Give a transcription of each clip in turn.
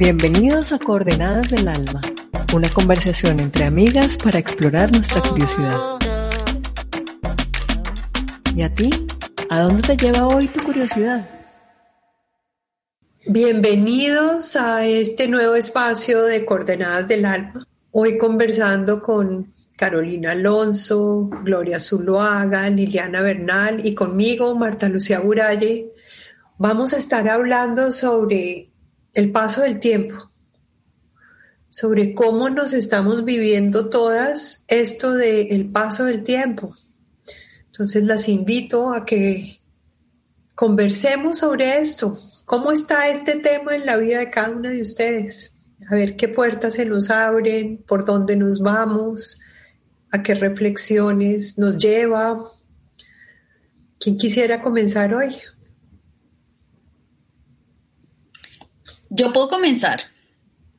Bienvenidos a Coordenadas del Alma, una conversación entre amigas para explorar nuestra curiosidad. ¿Y a ti? ¿A dónde te lleva hoy tu curiosidad? Bienvenidos a este nuevo espacio de Coordenadas del Alma. Hoy conversando con Carolina Alonso, Gloria Zuluaga, Liliana Bernal y conmigo, Marta Lucía Buralle, vamos a estar hablando sobre el paso del tiempo, sobre cómo nos estamos viviendo todas esto del el paso del tiempo. Entonces las invito a que conversemos sobre esto. ¿Cómo está este tema en la vida de cada una de ustedes? A ver qué puertas se nos abren, por dónde nos vamos, a qué reflexiones nos lleva. ¿Quién quisiera comenzar hoy? Yo puedo comenzar.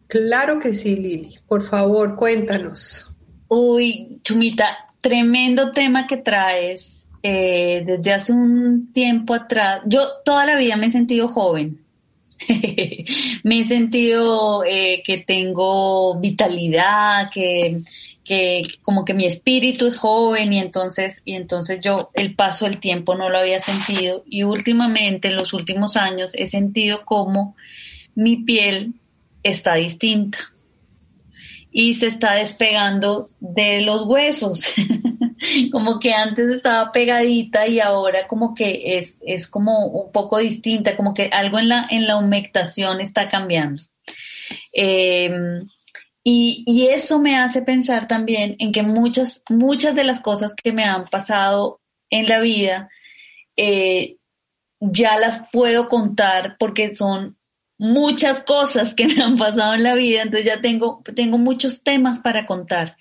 Claro que sí, Lili. Por favor, cuéntanos. Uy, Chumita, tremendo tema que traes. Eh, desde hace un tiempo atrás, yo toda la vida me he sentido joven. me he sentido eh, que tengo vitalidad, que, que como que mi espíritu es joven y entonces, y entonces yo el paso del tiempo no lo había sentido y últimamente, en los últimos años, he sentido como mi piel está distinta y se está despegando de los huesos. como que antes estaba pegadita y ahora como que es, es como un poco distinta, como que algo en la, en la humectación está cambiando. Em, y, y, eso me hace pensar también en que muchas, muchas de las cosas que me han pasado en la vida eh, ya las puedo contar porque son muchas cosas que me han pasado en la vida, entonces ya tengo, tengo muchos temas para contar.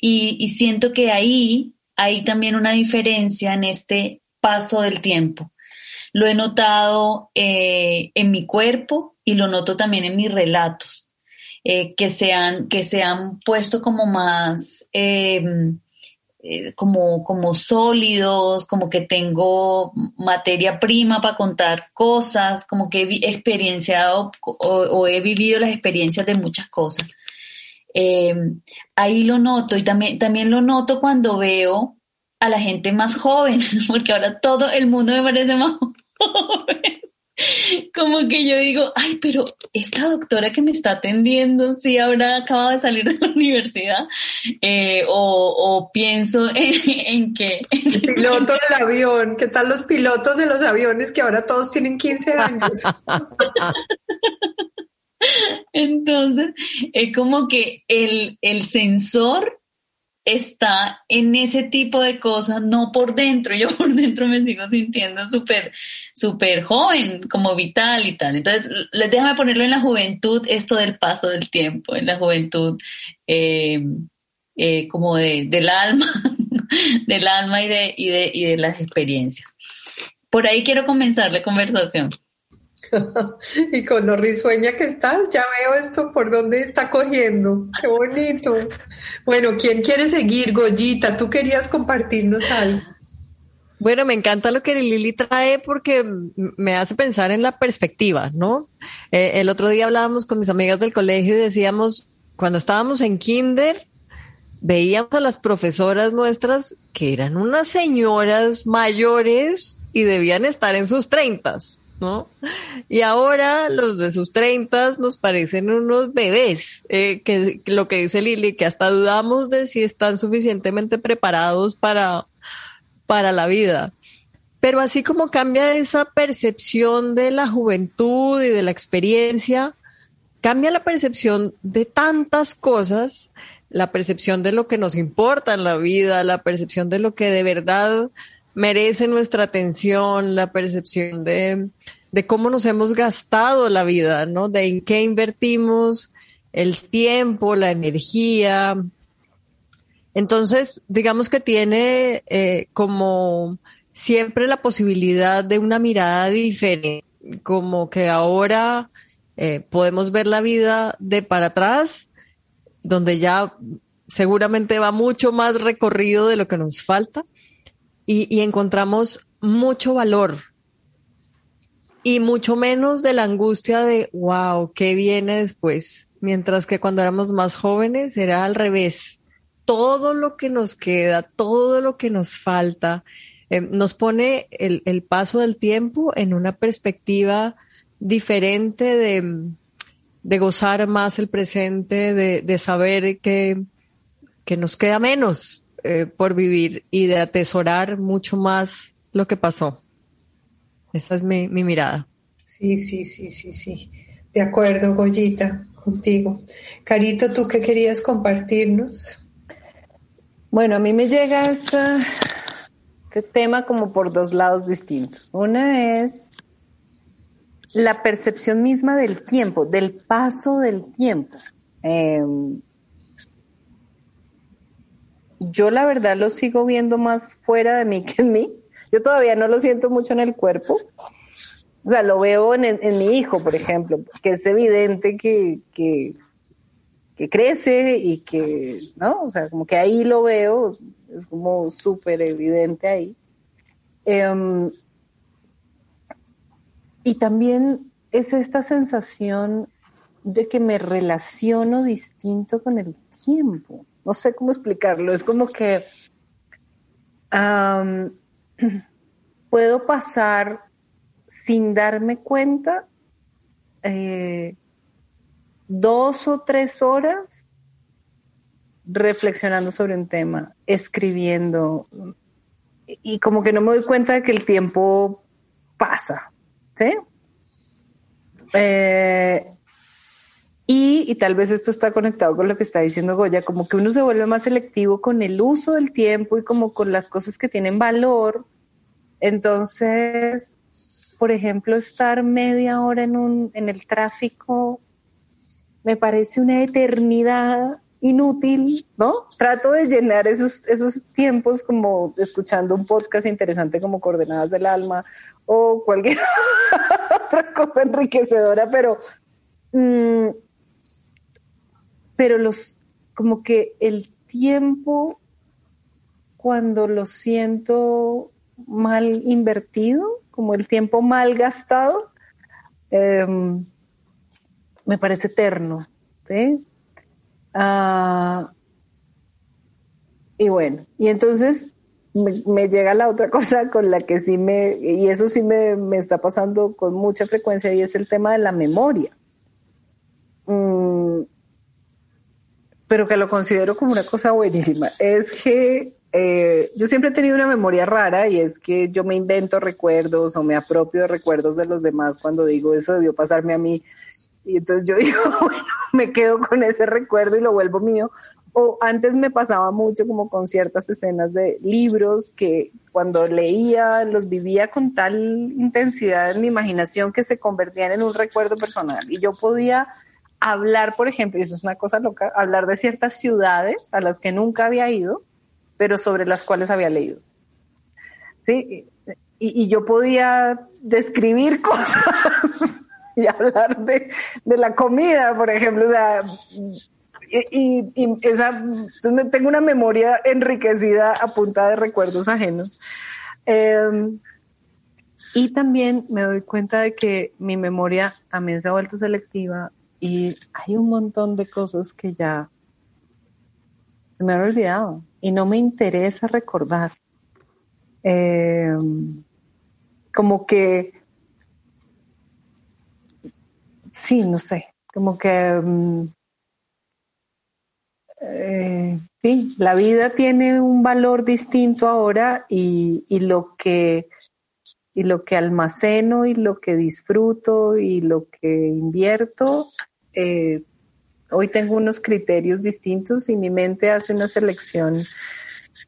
Y, siento que ahí hay también una diferencia en este paso del tiempo. Lo he notado eh, en mi cuerpo y lo noto también en mis relatos, eh, que, se han, que se han puesto como más em, eh, como, como sólidos, como que tengo materia prima para contar cosas, como que he experienciado o, he vivido las experiencias de muchas cosas. Em, ahí lo noto y también, también lo noto cuando veo a la gente más joven, porque ahora todo el mundo me parece más joven como que yo digo, ay, pero esta doctora que me está atendiendo, sí habrá acabado de salir de la universidad, eh, o, pienso en, que... El piloto del avión, ¿qué tal los pilotos de los aviones que ahora todos tienen 15 años? Entonces, es como que el, el sensor está en ese tipo de cosas, no por dentro. Yo por dentro me sigo sintiendo súper, súper joven, como vital y tal. Entonces, déjame ponerlo en la juventud, esto del paso del tiempo, en la juventud eh, eh, como de, del alma, del alma y de, y, de, y de las experiencias. Por ahí quiero comenzar la conversación. y con lo risueña que estás, ya veo esto por dónde está cogiendo. Qué bonito. Bueno, ¿quién quiere seguir, Goyita? Tú querías compartirnos algo. Bueno, me encanta lo que Lili trae porque me hace pensar en la perspectiva, ¿no? Eh, el otro día hablábamos con mis amigas del colegio y decíamos, cuando estábamos en kinder, veíamos a las profesoras nuestras que eran unas señoras mayores y debían estar en sus treintas. Y ahora los de sus treintas nos parecen unos bebés, eh, que, lo que dice Lili, que hasta dudamos de si están suficientemente preparados para, para la vida. Pero así como cambia esa percepción de la juventud y de la experiencia, cambia la percepción de tantas cosas, la percepción de lo que nos importa en la vida, la percepción de lo que de verdad merece nuestra atención, la percepción de, de cómo nos hemos gastado la vida, ¿no? De en qué invertimos el tiempo, la energía. Entonces, digamos que tiene eh, como siempre la posibilidad de una mirada diferente, como que ahora eh, podemos ver la vida de para atrás, donde ya seguramente va mucho más recorrido de lo que nos falta y, encontramos mucho valor y mucho menos de la angustia de, wow, ¿qué viene después? Mientras que cuando éramos más jóvenes era al revés. Todo lo que nos queda, todo lo que nos falta, eh, nos pone el, el, paso del tiempo en una perspectiva diferente de, de gozar más el presente, de, de saber que, que nos queda menos eh, por vivir y de atesorar mucho más lo que pasó. Esa es mi, mi mirada. Sí, sí, sí, sí, sí. De acuerdo, Goyita, contigo. Carito, ¿tú qué querías compartirnos? Bueno, a mí me llega este tema como por dos lados distintos. Una es la percepción misma del tiempo, del paso del tiempo. Em, yo la verdad lo sigo viendo más fuera de mí que en mí. Yo todavía no lo siento mucho en el cuerpo. O sea, lo veo en, mi hijo, por ejemplo, que es evidente que, que, crece y que, ¿no? O sea, como que ahí lo veo, es como súper evidente ahí. Em, y también es esta sensación de que me relaciono distinto con el tiempo no sé cómo explicarlo, es como que puedo pasar sin darme cuenta eh, dos o tres horas reflexionando sobre un tema, escribiendo, y como que no me doy cuenta de que el tiempo pasa, ¿sí? Eh, y, tal vez esto está conectado con lo que está diciendo Goya, como que uno se vuelve más selectivo con el uso del tiempo y como con las cosas que tienen valor. Entonces, por ejemplo, estar media hora en, un, en el tráfico me parece una eternidad inútil, ¿no? Trato de llenar esos, esos tiempos como escuchando un podcast interesante como Coordenadas del Alma o cualquier otra cosa enriquecedora, pero mm, pero los, como que el tiempo, cuando lo siento mal invertido, como el tiempo mal gastado, em, me parece eterno. Ah, y bueno, y entonces me, llega la otra cosa con la que sí me, y eso sí me, me está pasando con mucha frecuencia, y es el tema de la memoria. Pero que lo considero como una cosa buenísima, es que eh, yo siempre he tenido una memoria rara y es que yo me invento recuerdos o me apropio de recuerdos de los demás cuando digo eso debió pasarme a mí. Y entonces yo digo, bueno, me quedo con ese recuerdo y lo vuelvo mío. O antes me pasaba mucho como con ciertas escenas de libros que cuando leía los vivía con tal intensidad en mi imaginación que se convertían en un recuerdo personal. Y yo podía hablar, por ejemplo, y eso es una cosa loca, hablar de ciertas ciudades a las que nunca había ido, pero sobre las cuales había leído. ¿Sí? Y, yo podía describir cosas y hablar de, la comida, por ejemplo, o sea, y, esa, tengo una memoria enriquecida a punta de recuerdos ajenos. Em, y también me doy cuenta de que mi memoria también se ha vuelto selectiva y hay un montón de cosas que ya me han olvidado y no me interesa recordar. Em, como que, sí, no sé, como que, mm, eh, sí, la vida tiene un valor distinto ahora y, y lo que y lo que almaceno y lo que disfruto y lo que invierto eh, hoy tengo unos criterios distintos y mi mente hace una selección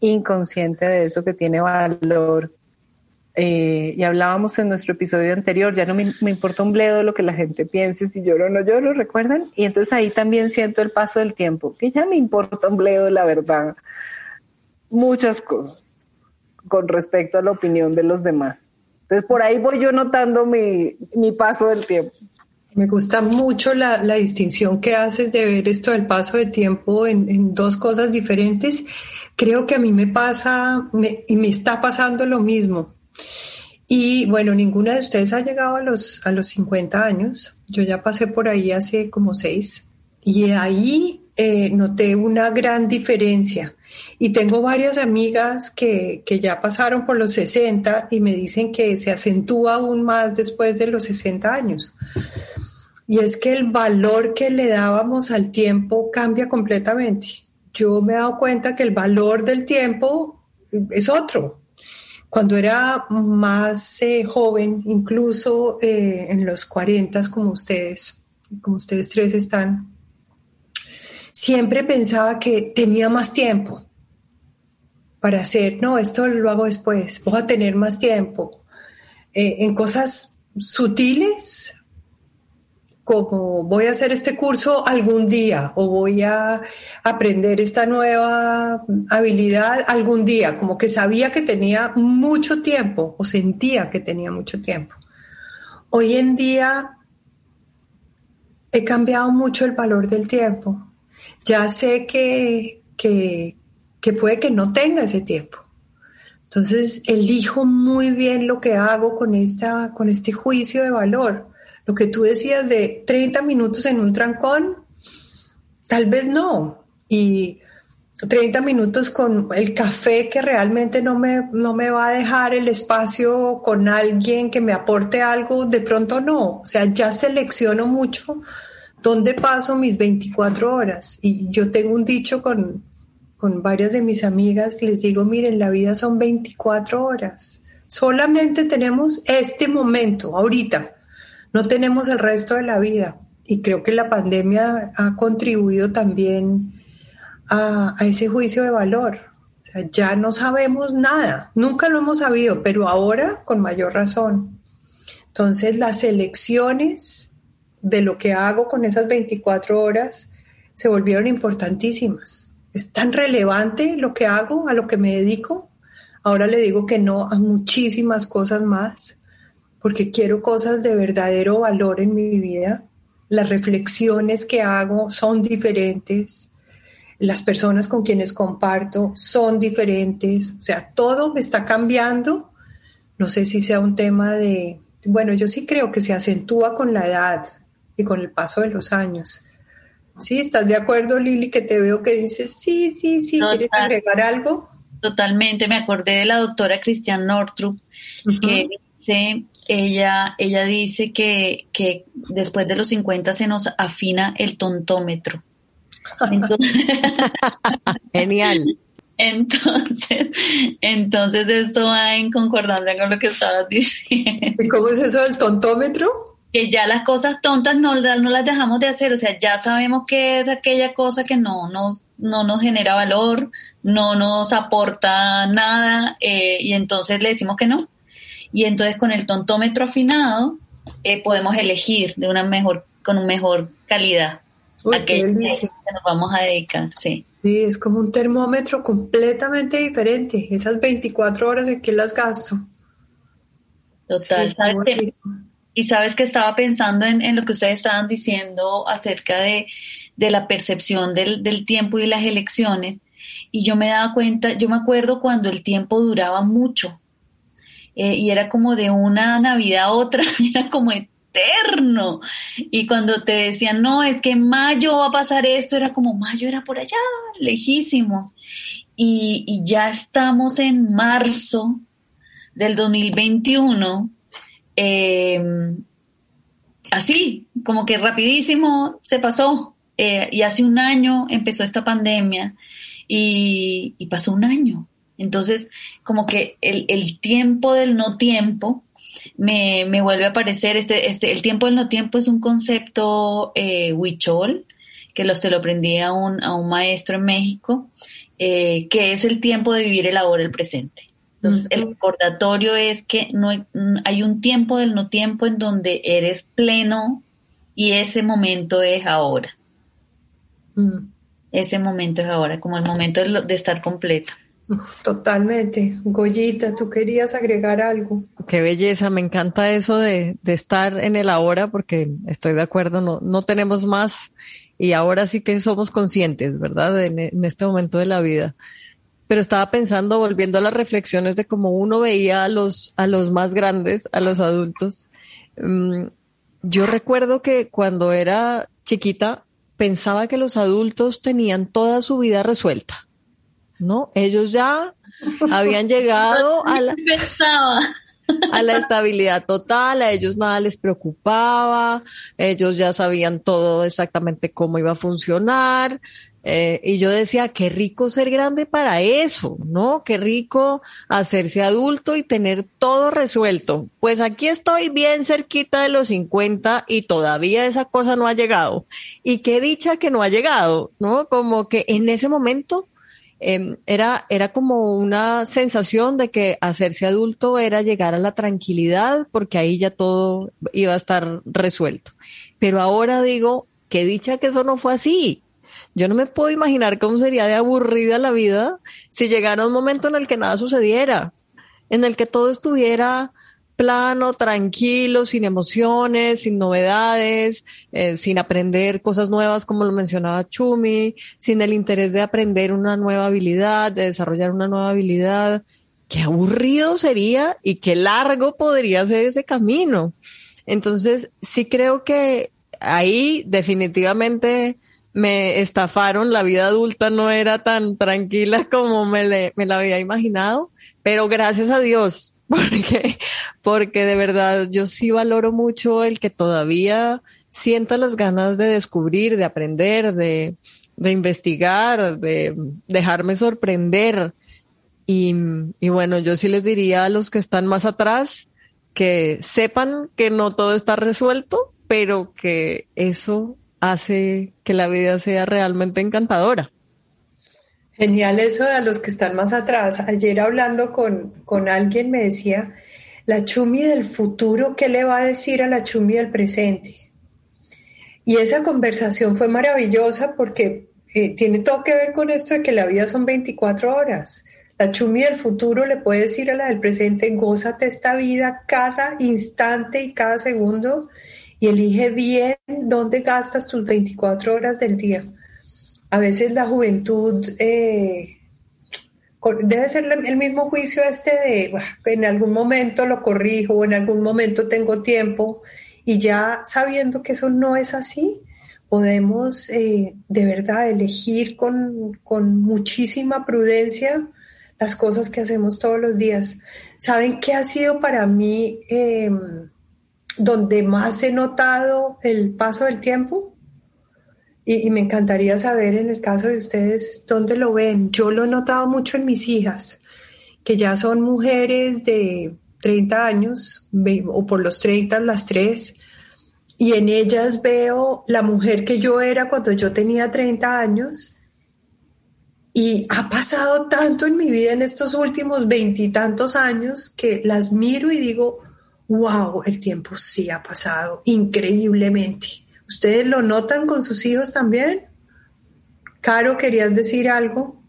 inconsciente de eso que tiene valor. eh, y hablábamos en nuestro episodio anterior, ya no me, importa un bledo lo que la gente piense, si lloro o no lloro, ¿recuerdan? Y entonces ahí también siento el paso del tiempo, que ya me importa un bledo, la verdad, muchas cosas con respecto a la opinión de los demás. Entonces por ahí voy yo notando mi, mi paso del tiempo. Me gusta mucho la, distinción que haces de ver esto del paso de tiempo en, en dos cosas diferentes. Creo que a mí me pasa me, y me está pasando lo mismo. Y bueno, ninguna de ustedes ha llegado a los, a los 50 años. Yo ya pasé por ahí hace como seis. Y ahí eh, noté una gran diferencia. Y tengo varias amigas que, que, ya pasaron por los 60 y me dicen que se acentúa aún más después de los 60 años. Y es que el valor que le dábamos al tiempo cambia completamente. Yo me he dado cuenta que el valor del tiempo es otro. Cuando era más eh, joven, incluso eh, en los 40 como ustedes, como ustedes tres están, siempre pensaba que tenía más tiempo para hacer, no, esto lo hago después, voy a tener más tiempo. Eh, en cosas sutiles, como voy a hacer este curso algún día o voy a aprender esta nueva habilidad algún día, como que sabía que tenía mucho tiempo o sentía que tenía mucho tiempo. Hoy en día he cambiado mucho el valor del tiempo. Ya sé que, que, puede que no tenga ese tiempo. Entonces elijo muy bien lo que hago con, esta, con este juicio de valor lo que tú decías de 30 minutos en un trancón, tal vez no. Y 30 minutos con el café que realmente no me, no me va a dejar el espacio con alguien que me aporte algo, de pronto no. O sea, ya selecciono mucho dónde paso mis 24 horas. Y yo tengo un dicho con, con varias de mis amigas, les digo, miren, la vida son 24 horas. Solamente tenemos este momento, ahorita no tenemos el resto de la vida. Y creo que la pandemia ha contribuido también a, ese juicio de valor. Ya no sabemos nada, nunca lo hemos sabido, pero ahora con mayor razón. Entonces las elecciones de lo que hago con esas 24 horas se volvieron importantísimas. Es tan relevante lo que hago, a lo que me dedico. Ahora le digo que no a muchísimas cosas más porque quiero cosas de verdadero valor en mi vida. Las reflexiones que hago son diferentes. Las personas con quienes comparto son diferentes. O sea, todo me está cambiando. No sé si sea un tema de, bueno, yo sí creo que se acentúa con la edad y con el paso de los años. ¿Sí? ¿Estás de acuerdo, Lili, que te veo que dices, sí, sí, sí, ¿quieres agregar algo? Totalmente, me acordé de la doctora Cristian Nortrup, que dice ella, ella dice que, que después de los 50 se nos afina el tontómetro. Genial. Entonces, entonces eso va en concordancia con lo que estabas diciendo. ¿Y cómo es eso del tontómetro? Que ya las cosas tontas no, no las dejamos de hacer, o sea, ya sabemos que es aquella cosa que no nos, no nos genera valor, no nos aporta nada, eh, y entonces le decimos que no y entonces con el tontómetro afinado eh, podemos elegir de una mejor, con una mejor calidad a que nos vamos a dedicar, sí. Sí, es como un termómetro completamente diferente. Esas 24 horas en que las gasto. Total, y sabes que estaba pensando en, en, lo que ustedes estaban diciendo acerca de, de la percepción del, del, tiempo y las elecciones. Y yo me daba cuenta, yo me acuerdo cuando el tiempo duraba mucho. Eh, y era como de una Navidad a otra, era como eterno. Y cuando te decían, no, es que en mayo va a pasar esto, era como mayo era por allá, lejísimos. Y, y ya estamos en marzo del 2021. Eh, así, como que rapidísimo se pasó. Eh, y hace un año empezó esta pandemia y pasó un año. Entonces, como que el, el tiempo del no tiempo me, me, vuelve a aparecer. Este, este, el tiempo del no tiempo es un concepto eh, huichol, que lo, se lo aprendí a un, a un maestro en México, eh, que es el tiempo de vivir el ahora, el presente. Entonces, el recordatorio es que no hay, hay un tiempo del no tiempo en donde eres pleno y ese momento es ahora. Ese momento es ahora, como el momento de, estar Totalmente. Goyita, tú querías agregar algo. Qué belleza, me encanta eso de, de estar en el ahora porque estoy de acuerdo, no, no tenemos más y ahora sí que somos conscientes, ¿verdad? En, en este momento de la vida pero estaba pensando, volviendo a las reflexiones de cómo uno veía a los, a los más grandes, a los adultos. Mm, yo recuerdo que cuando era chiquita pensaba que los adultos tenían toda su vida resuelta, ¿no? Ellos ya habían llegado a la, a la estabilidad total, a ellos nada les preocupaba, ellos ya sabían todo exactamente cómo iba a funcionar, eh, y yo decía, qué rico ser grande para eso, ¿no? Qué rico hacerse adulto y tener todo resuelto. Pues aquí estoy bien cerquita de los 50 y todavía esa cosa no ha llegado. Y qué dicha que no ha llegado, ¿no? Como que en ese momento em, era, era como una sensación de que hacerse adulto era llegar a la tranquilidad porque ahí ya todo iba a estar resuelto. Pero ahora digo, qué dicha que eso no fue así yo no me puedo imaginar cómo sería de aburrida la vida si llegara un momento en el que nada sucediera, en el que todo estuviera plano, tranquilo, sin emociones, sin novedades, eh, sin aprender cosas nuevas, como lo mencionaba Chumi, sin el interés de aprender una nueva habilidad, de desarrollar una nueva habilidad. Qué aburrido sería y qué largo podría ser ese camino. Entonces, sí creo que ahí definitivamente me estafaron, la vida adulta no era tan tranquila como me, me la había imaginado, pero gracias a Dios, porque, porque de verdad yo sí valoro mucho el que todavía sienta las ganas de descubrir, de aprender, de, de investigar, de dejarme sorprender. Y, y bueno, yo sí les diría a los que están más atrás que sepan que no todo está resuelto, pero que eso hace que la vida sea realmente encantadora. Genial eso de los que están más atrás. Ayer hablando con, con alguien me decía, la Chumi del futuro, ¿qué le va a decir a la Chumi del presente? Y esa conversación fue maravillosa porque eh, tiene todo que ver con esto de que la vida son 24 horas. La Chumi del futuro le puede decir a la del presente, gózate esta vida cada instante y cada segundo y elige bien dónde gastas tus 24 horas del día. A veces la juventud eh, debe ser el mismo juicio este de en algún momento lo corrijo en algún momento tengo tiempo y ya sabiendo que eso no es así, podemos eh, de verdad elegir con, con, muchísima prudencia las cosas que hacemos todos los días. ¿Saben qué ha sido para mí? Eh, donde más he notado el paso del tiempo. Y, me encantaría saber en el caso de ustedes dónde lo ven. Yo lo he notado mucho en mis hijas, que ya son mujeres de 30 años o por los 30 las tres. Y en ellas veo la mujer que yo era cuando yo tenía 30 años. Y ha pasado tanto en mi vida en estos últimos veintitantos años que las miro y digo, wow, el tiempo sí ha pasado increíblemente. ¿Ustedes lo notan con sus hijos también? Caro, ¿querías decir algo?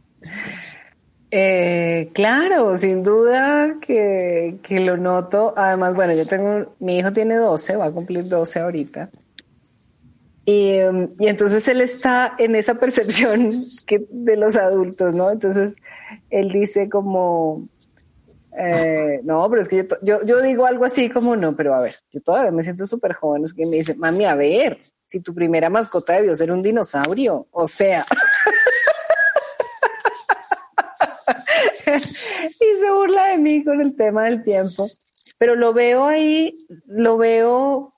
Eh, claro, sin duda que, que, lo noto. Además, bueno, yo tengo, mi hijo tiene 12, va a cumplir 12 ahorita. Y, y entonces él está en esa percepción que, de los adultos, ¿no? Entonces él dice como, eh, no, pero es que yo, yo, digo algo así como, no, pero a ver, yo todavía me siento súper joven, es que me dice, mami, a ver, si tu primera mascota debió ser un dinosaurio, o sea. y se burla de mí con el tema del tiempo, pero lo veo ahí, lo veo,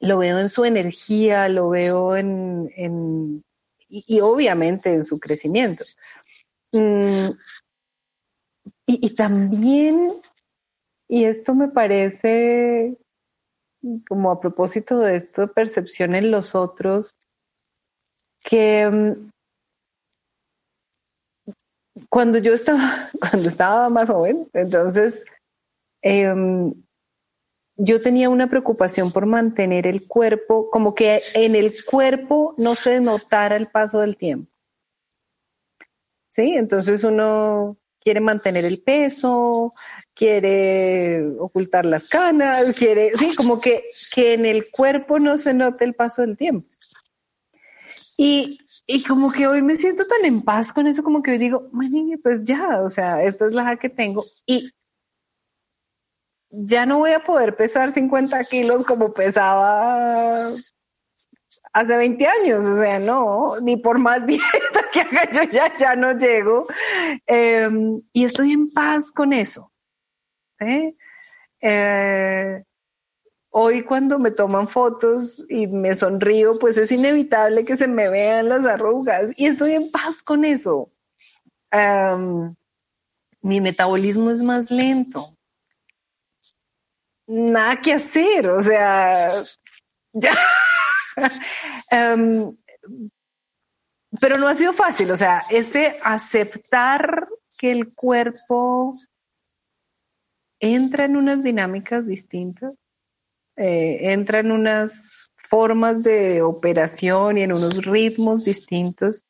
lo veo en su energía, lo veo en, en y, obviamente en su crecimiento. Mm, y, también, y esto me parece como a propósito de esto, percepción en los otros, que mm, cuando yo estaba, cuando estaba más joven, entonces em, yo tenía una preocupación por mantener el cuerpo, como que en el cuerpo no se notara el paso del tiempo. ¿Sí? Entonces uno quiere mantener el peso, quiere ocultar las canas, quiere, sí, como que, que en el cuerpo no se note el paso del tiempo. Y, y como que hoy me siento tan en paz con eso, como que hoy digo, niña, pues ya, o sea, esta es la que tengo. Y ya no voy a poder pesar 50 kilos como pesaba hace 20 años, o sea, no, ni por más dieta que haga yo ya, ya no llego. Em, y estoy en paz con eso. ¿eh? Eh, hoy cuando me toman fotos y me sonrío, pues es inevitable que se me vean las arrugas y estoy en paz con eso. Em, mi metabolismo es más lento. Nada que hacer, o sea, ya. Em, pero no ha sido fácil, o sea, este aceptar que el cuerpo entra en unas dinámicas distintas, eh, entra en unas formas de operación y en unos ritmos distintos,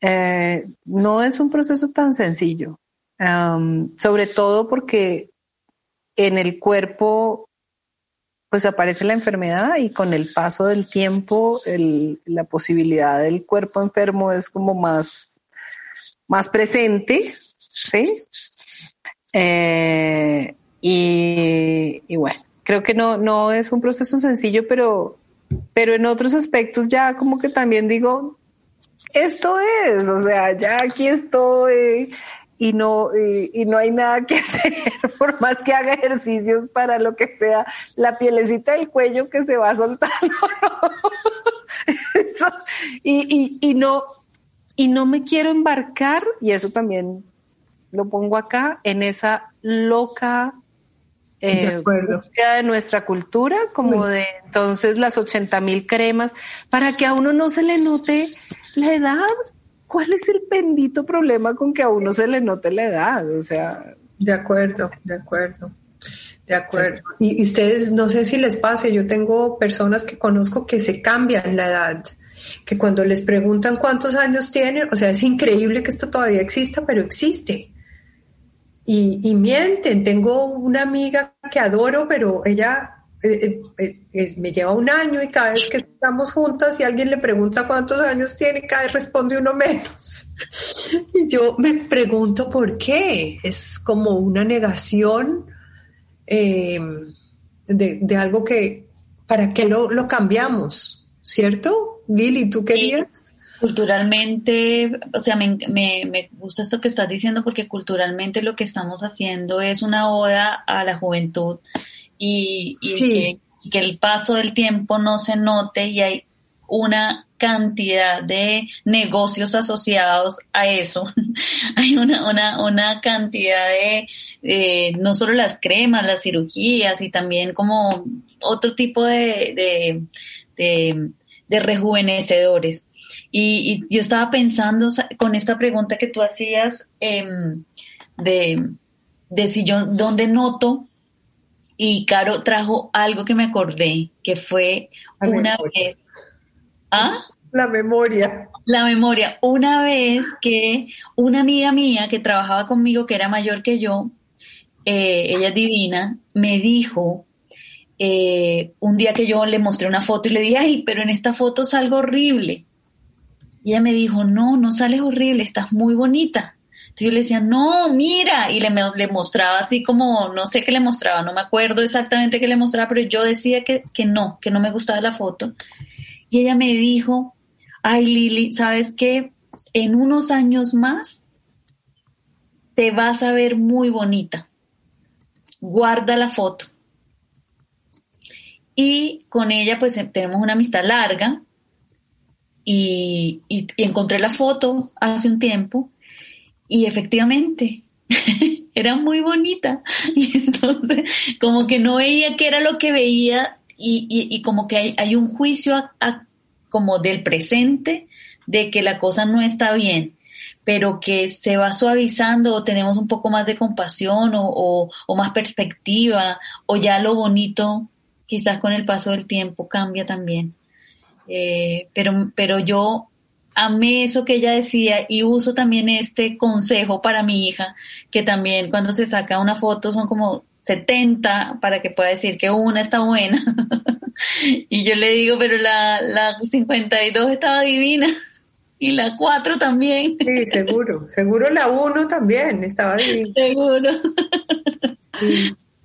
eh, no es un proceso tan sencillo, em, sobre todo porque en el cuerpo pues aparece la enfermedad y con el paso del tiempo la posibilidad del cuerpo enfermo es como más, más presente, ¿sí? Eh, y, bueno, creo que no, no es un proceso sencillo, pero, pero en otros aspectos ya como que también digo, esto es, o sea, ya aquí estoy, y no, y, no hay nada que hacer, por más que haga ejercicios para lo que sea, la pielecita del cuello que se va soltando. y, y, no, y no me quiero embarcar, y eso también lo pongo acá, en esa loca eh, de nuestra cultura, como de entonces las 80 mil cremas, para que a uno no se le note la edad, ¿cuál es el bendito problema con que a uno se le note la edad? O sea. De acuerdo, de acuerdo. De acuerdo. Y, ustedes, no sé si les pase, yo tengo personas que conozco que se cambian la edad, que cuando les preguntan cuántos años tienen, o sea, es increíble que esto todavía exista, pero existe. Y, y mienten. Tengo una amiga que adoro, pero ella eh, eh, eh, me lleva un año y cada vez que estamos juntas y alguien le pregunta cuántos años tiene, cada vez responde uno menos. Y yo me pregunto por qué. Es como una negación em, de, algo que, ¿para qué lo, lo cambiamos? ¿Cierto? Lili, ¿tú querías? Culturalmente, o sea, me, me, me, gusta esto que estás diciendo porque culturalmente lo que estamos haciendo es una oda a la juventud y, que, el paso del tiempo no se note y hay una cantidad de negocios asociados a eso. hay una, una, una cantidad de, no solo las cremas, las cirugías y también como otro tipo de, de, de, rejuvenecedores. Y, yo estaba pensando con esta pregunta que tú hacías em, de, de si yo, ¿dónde noto y Caro trajo algo que me acordé, que fue una vez. ¿Ah? La memoria. La memoria. Una vez que una amiga mía que trabajaba conmigo, que era mayor que yo, eh, ella es divina, me dijo, eh, un día que yo le mostré una foto y le dije, ay, pero en esta foto salgo horrible. Y ella me dijo, no, no sales horrible, estás muy bonita yo le decía, no, mira, y le, le mostraba así como, no sé qué le mostraba, no me acuerdo exactamente qué le mostraba, pero yo decía que, que no, que no me gustaba la foto. Y ella me dijo, ay Lili, ¿sabes qué? En unos años más te vas a ver muy bonita. Guarda la foto. Y con ella pues tenemos una amistad larga y, y encontré la foto hace un tiempo y efectivamente, era muy bonita. Y entonces, como que no veía qué era lo que veía y, y, como que hay, hay un juicio como del presente de que la cosa no está bien. pero que se va suavizando o tenemos un poco más de compasión o, o más perspectiva o ya lo bonito quizás con el paso del tiempo cambia también. Eh, pero, pero yo amé eso que ella decía y uso también este consejo para mi hija, que también cuando se saca una foto son como 70 para que pueda decir que una está buena. y yo le digo, pero la, la 52 estaba divina. Y la 4 también. Sí, seguro. Seguro la 1 también estaba divina. Seguro.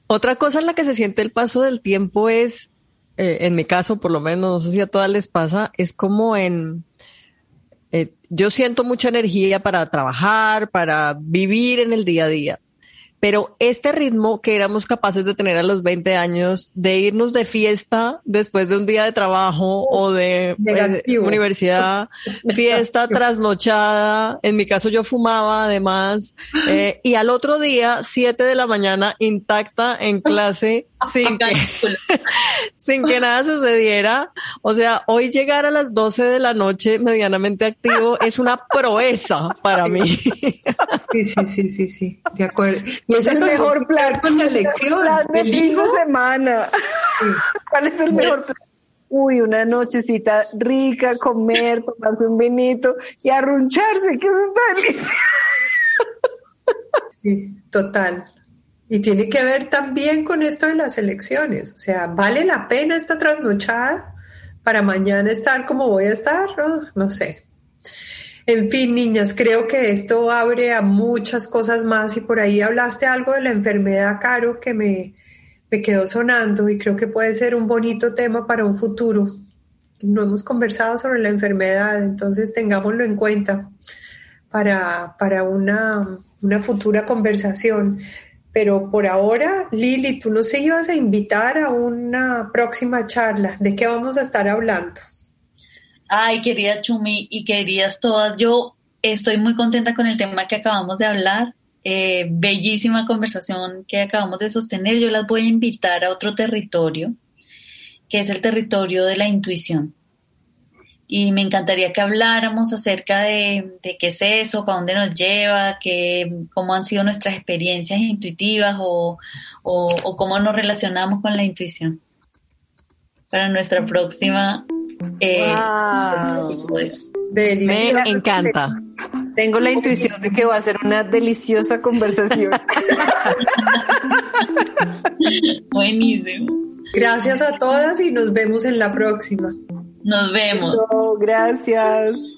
Otra cosa en la que se siente el paso del tiempo es, eh, en mi caso por lo menos, no sé si a todas les pasa, es como en, eh, yo siento mucha energía para trabajar, para vivir en el día a día. Pero este ritmo que éramos capaces de tener a los 20 años, de irnos de fiesta después de un día de trabajo o de eh, universidad, fiesta trasnochada, en mi caso yo fumaba además, eh, y al otro día, 7 de la mañana, intacta en clase, sin que, sin que nada sucediera. O sea, hoy llegar a las 12 de la noche medianamente activo es una proeza para mí. Sí, sí, sí, sí, sí, de acuerdo. Y es el mejor plan con la elección. Plan de fin de semana. ¿Cuál es el mejor plan? Uy, una nochecita rica, comer, tomarse un vinito y arruncharse, que es delicia. Sí, total. Y tiene que ver también con esto de las elecciones. O sea, ¿vale la pena esta trasnochada para mañana estar como voy a estar? No, sé. En fin, niñas, creo que esto abre a muchas cosas más y por ahí hablaste algo de la enfermedad, Caro, que me, me quedó sonando y creo que puede ser un bonito tema para un futuro. No hemos conversado sobre la enfermedad, entonces tengámoslo en cuenta para, para una, una futura conversación. Pero por ahora, Lili, tú nos ibas a invitar a una próxima charla. ¿De qué vamos a estar hablando? Ay, querida Chumi y queridas todas, yo estoy muy contenta con el tema que acabamos de hablar. Eh, bellísima conversación que acabamos de sostener. Yo las voy a invitar a otro territorio, que es el territorio de la intuición y me encantaría que habláramos acerca de, qué es eso, para dónde nos lleva, qué, cómo han sido nuestras experiencias intuitivas o, cómo nos relacionamos con la intuición. Para nuestra próxima... Eh, me encanta. Tengo la intuición de que va a ser una deliciosa conversación. Buenísimo. Gracias a todas y nos vemos en la próxima. Nos vemos. gracias.